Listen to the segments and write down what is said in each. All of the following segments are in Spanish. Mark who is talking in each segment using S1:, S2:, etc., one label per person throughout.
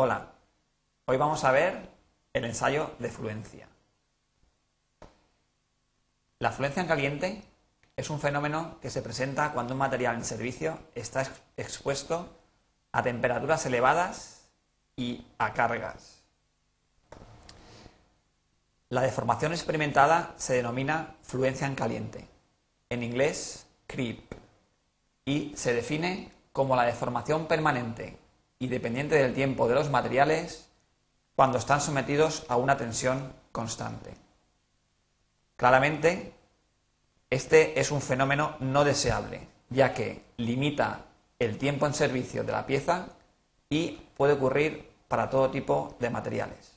S1: Hola, hoy vamos a ver el ensayo de fluencia. La fluencia en caliente es un fenómeno que se presenta cuando un material en servicio está expuesto a temperaturas elevadas y a cargas. La deformación experimentada se denomina fluencia en caliente, en inglés creep, y se define como la deformación permanente y dependiente del tiempo de los materiales cuando están sometidos a una tensión constante. Claramente, este es un fenómeno no deseable, ya que limita el tiempo en servicio de la pieza y puede ocurrir para todo tipo de materiales.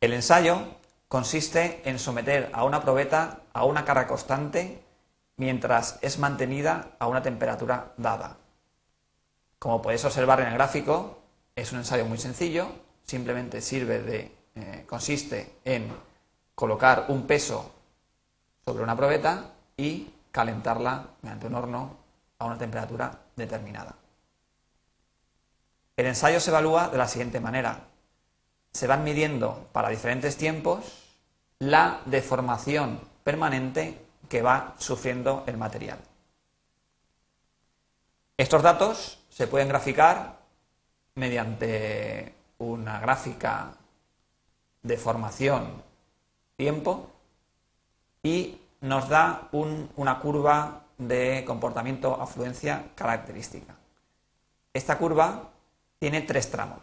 S1: El ensayo consiste en someter a una probeta a una carga constante mientras es mantenida a una temperatura dada. Como podéis observar en el gráfico, es un ensayo muy sencillo, simplemente sirve de, eh, consiste en colocar un peso sobre una probeta y calentarla mediante un horno a una temperatura determinada. El ensayo se evalúa de la siguiente manera. Se van midiendo para diferentes tiempos la deformación permanente que va sufriendo el material. Estos datos se pueden graficar mediante una gráfica de formación tiempo y nos da una curva de comportamiento afluencia característica. Esta curva tiene tres tramos.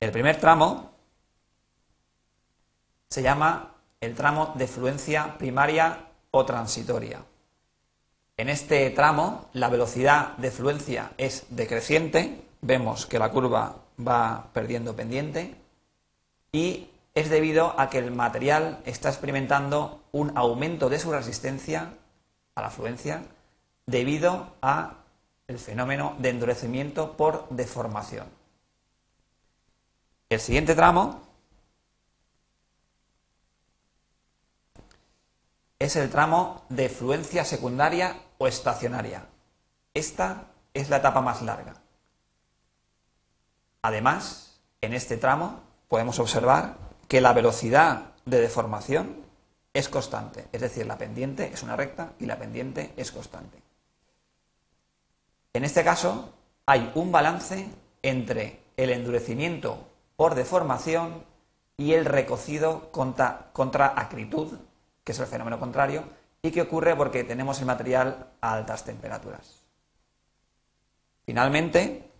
S1: El primer tramo se llama el tramo de fluencia primaria o transitoria. En este tramo la velocidad de fluencia es decreciente, vemos que la curva va perdiendo pendiente y es debido a que el material está experimentando un aumento de su resistencia a la fluencia debido a el fenómeno de endurecimiento por deformación. El siguiente tramo es el tramo de fluencia secundaria o estacionaria. Esta es la etapa más larga. Además, en este tramo podemos observar que la velocidad de deformación es constante, es decir, la pendiente es una recta y la pendiente es constante. En este caso, hay un balance entre el endurecimiento por deformación y el recocido contra, contra acritud, que es el fenómeno contrario, y que ocurre porque tenemos el material a altas temperaturas. Finalmente,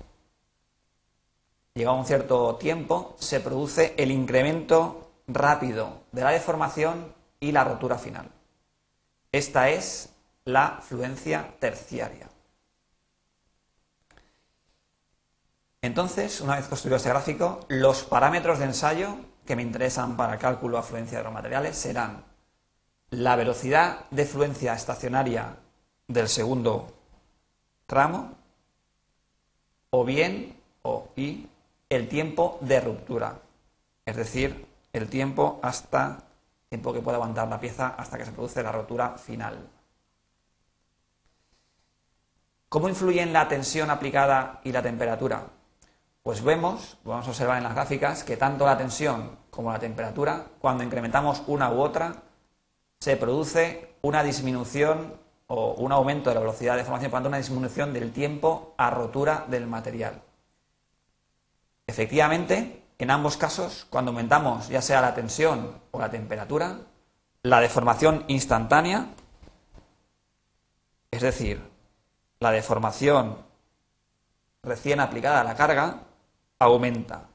S1: llegado un cierto tiempo, se produce el incremento rápido de la deformación y la rotura final. Esta es la fluencia terciaria. Entonces, una vez construido este gráfico, los parámetros de ensayo que me interesan para el cálculo de afluencia de los materiales serán la velocidad de fluencia estacionaria del segundo tramo, o bien, o y, el tiempo de ruptura, es decir, el tiempo hasta tiempo que puede aguantar la pieza hasta que se produce la rotura final. ¿Cómo influyen la tensión aplicada y la temperatura? Pues vemos, vamos a observar en las gráficas, que tanto la tensión como la temperatura, cuando incrementamos una u otra, se produce una disminución o un aumento de la velocidad de formación, por tanto, una disminución del tiempo a rotura del material. Efectivamente, en ambos casos, cuando aumentamos ya sea la tensión o la temperatura, la deformación instantánea, es decir, la deformación recién aplicada a la carga, aumenta.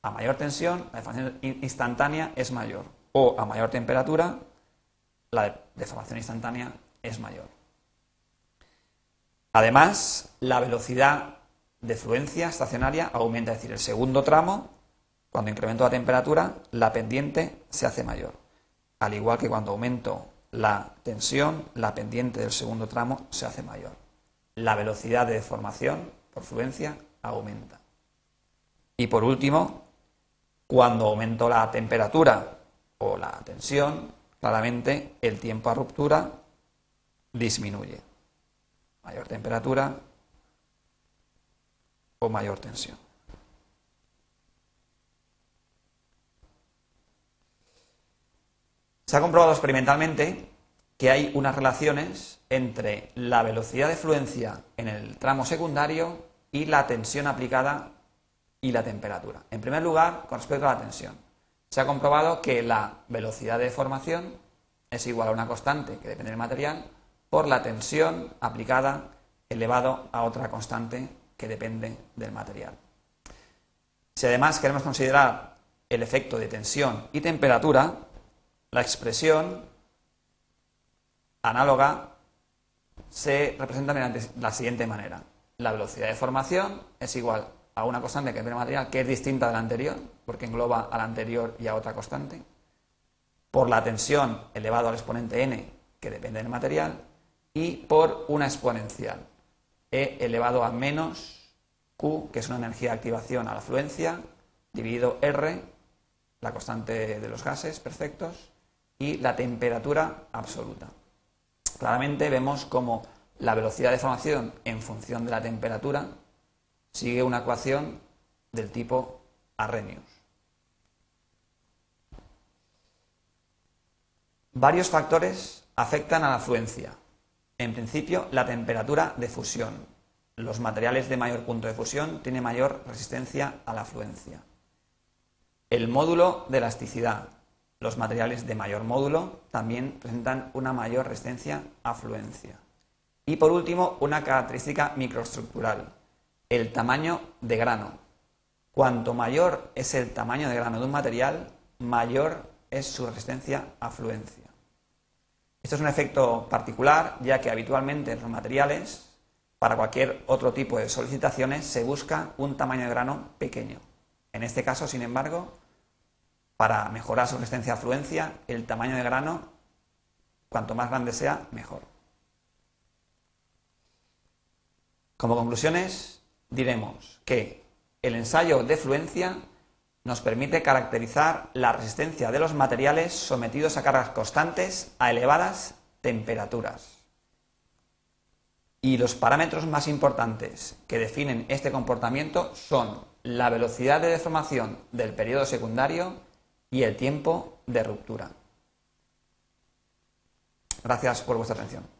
S1: A mayor tensión, la deformación instantánea es mayor. O a mayor temperatura, la deformación instantánea es mayor. Además, la velocidad de fluencia estacionaria aumenta, es decir, el segundo tramo, cuando incremento la temperatura, la pendiente se hace mayor. Al igual que cuando aumento la tensión, la pendiente del segundo tramo se hace mayor. La velocidad de deformación por fluencia aumenta. Y por último, cuando aumento la temperatura o la tensión, claramente el tiempo a ruptura disminuye. Mayor temperatura, o mayor tensión. Se ha comprobado experimentalmente que hay unas relaciones entre la velocidad de fluencia en el tramo secundario y la tensión aplicada y la temperatura. En primer lugar, con respecto a la tensión, se ha comprobado que la velocidad de formación es igual a una constante que depende del material por la tensión aplicada elevado a otra constante que depende del material. Si además queremos considerar el efecto de tensión y temperatura, la expresión análoga se representa mediante la siguiente manera. La velocidad de formación es igual a una constante que del material que es distinta de la anterior, porque engloba a la anterior y a otra constante, por la tensión elevado al exponente n, que depende del material, y por una exponencial, e elevado a menos q, que es una energía de activación a la fluencia, dividido r, la constante de los gases perfectos, y la temperatura absoluta. Claramente vemos como la velocidad de formación en función de la temperatura sigue una ecuación del tipo Arrhenius. Varios factores afectan a la fluencia. En principio, la temperatura de fusión. Los materiales de mayor punto de fusión tienen mayor resistencia a la fluencia. El módulo de elasticidad. Los materiales de mayor módulo también presentan una mayor resistencia a fluencia. Y por último, una característica microestructural, el tamaño de grano. Cuanto mayor es el tamaño de grano de un material, mayor es su resistencia a fluencia. Esto es un efecto particular, ya que habitualmente en los materiales, para cualquier otro tipo de solicitaciones, se busca un tamaño de grano pequeño. En este caso, sin embargo, para mejorar su resistencia a fluencia, el tamaño de grano, cuanto más grande sea, mejor. Como conclusiones, diremos que el ensayo de fluencia nos permite caracterizar la resistencia de los materiales sometidos a cargas constantes a elevadas temperaturas. Y los parámetros más importantes que definen este comportamiento son la velocidad de deformación del periodo secundario y el tiempo de ruptura. Gracias por vuestra atención.